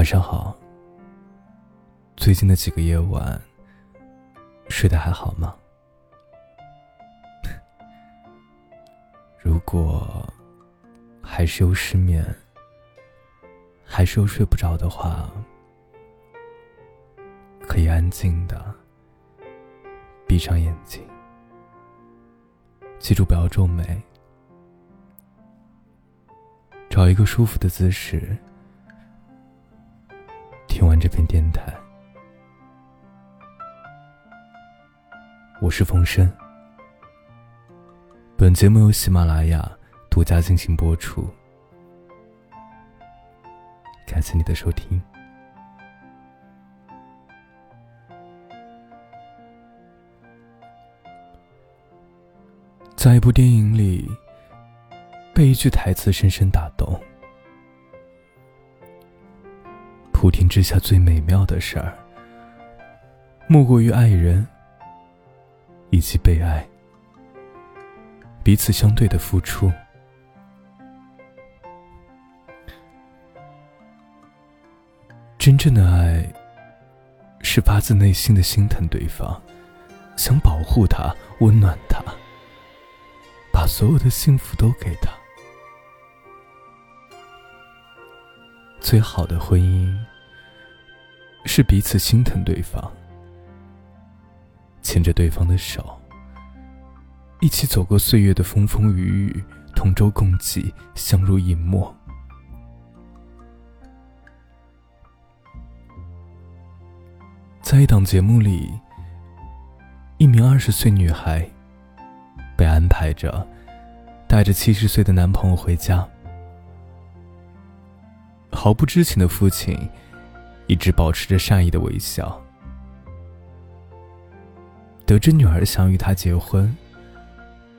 晚上好。最近的几个夜晚，睡得还好吗？如果还是又失眠，还是又睡不着的话，可以安静的闭上眼睛，记住不要皱眉，找一个舒服的姿势。听完这篇电台，我是冯生。本节目由喜马拉雅独家进行播出，感谢你的收听。在一部电影里，被一句台词深深打动。普天之下最美妙的事儿，莫过于爱人以及被爱，彼此相对的付出。真正的爱，是发自内心的心疼对方，想保护他，温暖他，把所有的幸福都给他。最好的婚姻，是彼此心疼对方，牵着对方的手，一起走过岁月的风风雨雨，同舟共济，相濡以沫。在一档节目里，一名二十岁女孩被安排着带着七十岁的男朋友回家。毫不知情的父亲，一直保持着善意的微笑。得知女儿想与他结婚，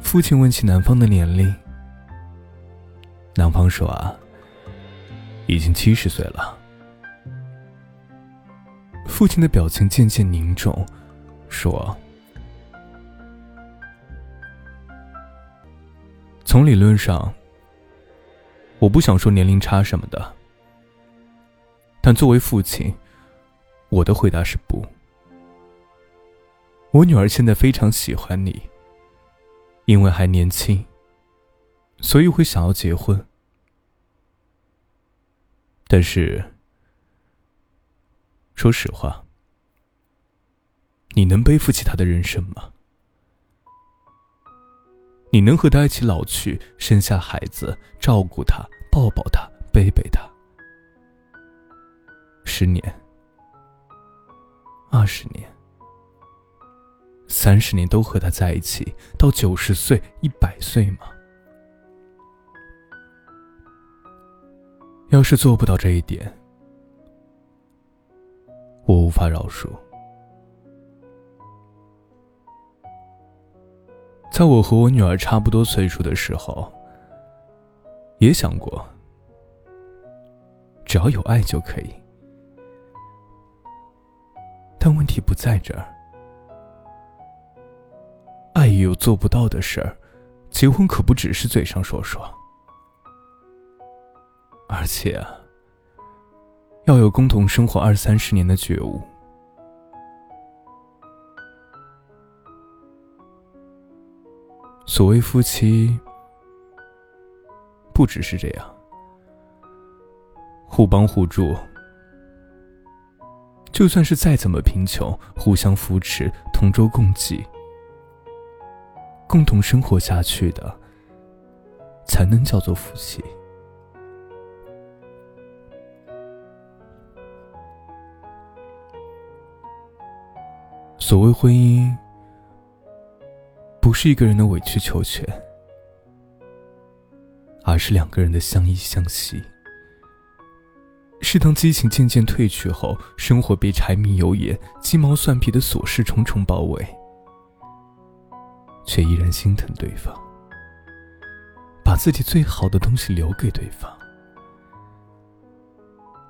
父亲问起男方的年龄，男方说：“啊，已经七十岁了。”父亲的表情渐渐凝重，说：“从理论上，我不想说年龄差什么的。”但作为父亲，我的回答是不。我女儿现在非常喜欢你，因为还年轻，所以会想要结婚。但是，说实话，你能背负起他的人生吗？你能和他一起老去，生下孩子，照顾他，抱抱他，背背三十年都和他在一起，到九十岁、一百岁吗？要是做不到这一点，我无法饶恕。在我和我女儿差不多岁数的时候，也想过，只要有爱就可以。但问题不在这儿，有做不到的事儿，结婚可不只是嘴上说说，而且要有共同生活二三十年的觉悟。所谓夫妻，不只是这样，互帮互助。就算是再怎么贫穷，互相扶持，同舟共济，共同生活下去的，才能叫做夫妻。所谓婚姻，不是一个人的委曲求全，而是两个人的相依相惜。是当激情渐渐褪去后，生活被柴米油盐、鸡毛蒜皮的琐事重重包围，却依然心疼对方，把自己最好的东西留给对方，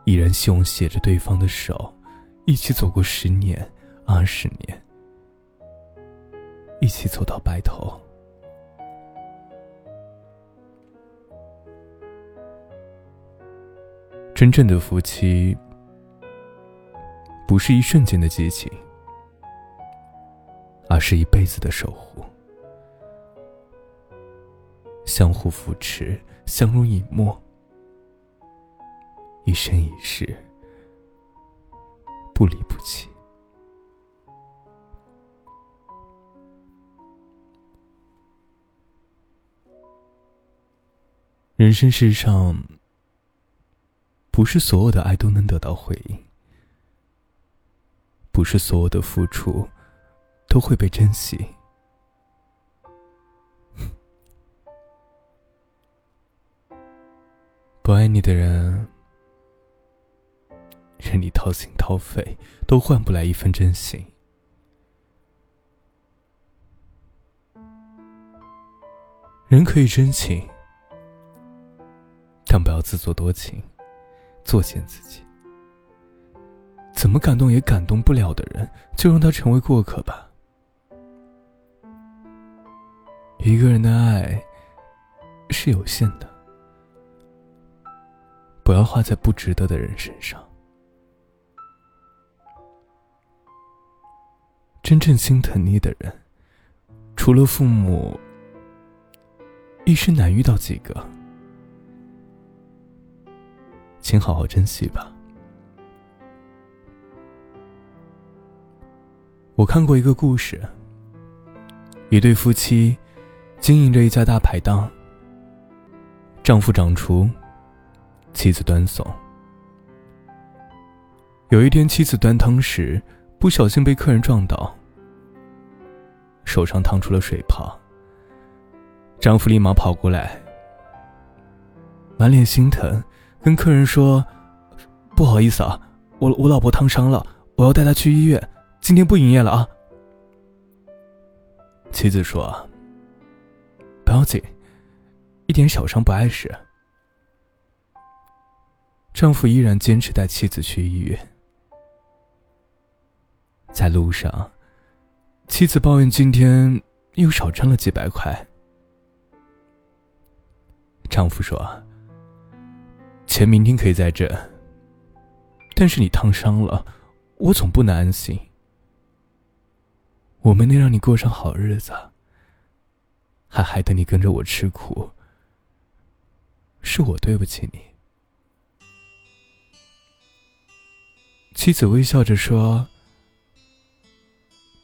依然希望携着对方的手，一起走过十年、二十年，一起走到白头。真正的夫妻，不是一瞬间的激情，而是一辈子的守护。相互扶持，相濡以沫，一生一世，不离不弃。人生世上，不是所有的爱都能得到回应，不是所有的付出都会被珍惜。不爱你的人，任你掏心掏肺，都换不来一份真心。人可以真情，但不要自作多情，作践自己。怎么感动也感动不了的人，就让他成为过客吧。一个人的爱是有限的。不要花在不值得的人身上。真正心疼你的人，除了父母，一生难遇到几个。请好好珍惜吧。我看过一个故事，一对夫妻经营着一家大排档，丈夫掌厨。妻子端送。有一天，妻子端汤时不小心被客人撞倒，手上烫出了水泡。丈夫立马跑过来，满脸心疼，跟客人说：“不好意思啊，我我老婆烫伤了，我要带她去医院，今天不营业了啊。”妻子说：“不要紧，一点小伤不碍事。”丈夫依然坚持带妻子去医院，在路上，妻子抱怨今天又少挣了几百块。丈夫说：“钱明天可以再挣，但是你烫伤了，我总不能安心。我没能让你过上好日子，还害得你跟着我吃苦，是我对不起你。”妻子微笑着说：“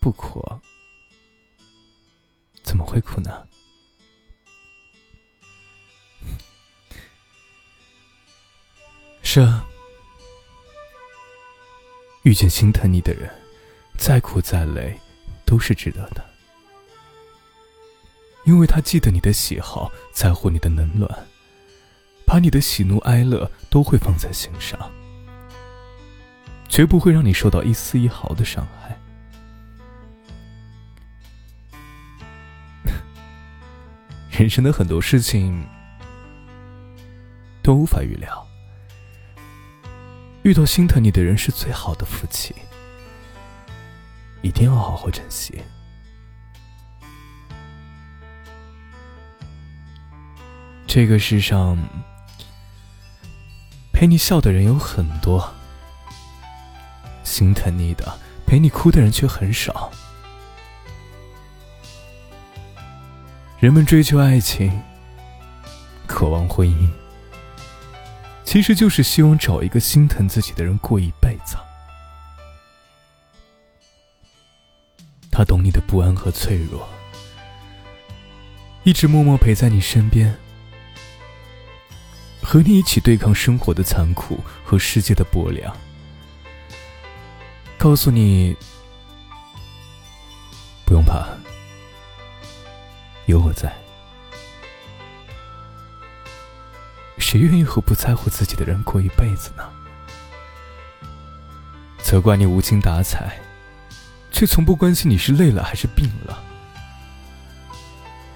不苦，怎么会苦呢？” 是啊，遇见心疼你的人，再苦再累，都是值得的，因为他记得你的喜好，在乎你的冷暖，把你的喜怒哀乐都会放在心上。绝不会让你受到一丝一毫的伤害。人生的很多事情都无法预料，遇到心疼你的人是最好的福气，一定要好好珍惜。这个世上，陪你笑的人有很多。心疼你的，陪你哭的人却很少。人们追求爱情，渴望婚姻，其实就是希望找一个心疼自己的人过一辈子。他懂你的不安和脆弱，一直默默陪在你身边，和你一起对抗生活的残酷和世界的薄凉。告诉你，不用怕，有我在。谁愿意和不在乎自己的人过一辈子呢？责怪你无精打采，却从不关心你是累了还是病了；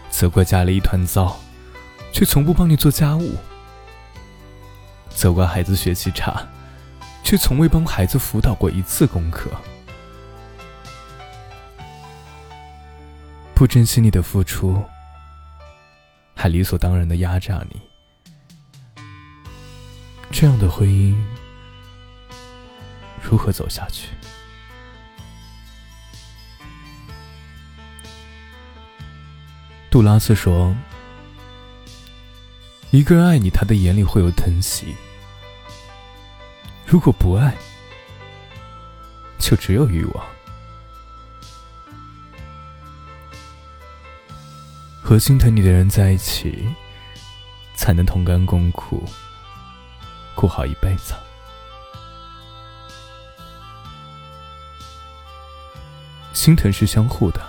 责怪家里一团糟，却从不帮你做家务；责怪孩子学习差。却从未帮孩子辅导过一次功课，不珍惜你的付出，还理所当然的压榨你，这样的婚姻如何走下去？杜拉斯说：“一个人爱你，他的眼里会有疼惜；如果不爱，就只有欲望。和心疼你的人在一起，才能同甘共苦，过好一辈子。心疼是相互的。”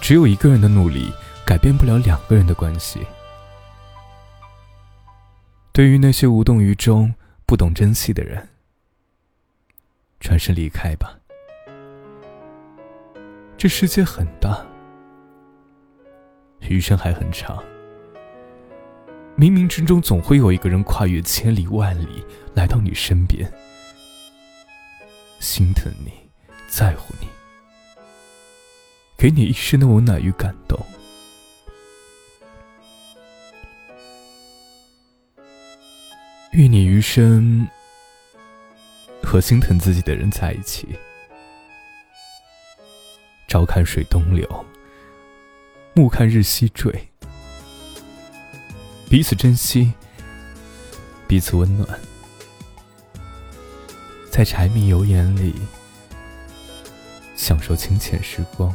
只有一个人的努力改变不了两个人的关系。对于那些无动于衷、不懂珍惜的人，转身离开吧。这世界很大，余生还很长。冥冥之中，总会有一个人跨越千里万里来到你身边，心疼你，在乎你。给你一生的温暖与感动。愿你余生和心疼自己的人在一起，朝看水东流，暮看日西坠，彼此珍惜，彼此温暖，在柴米油盐里享受清浅时光。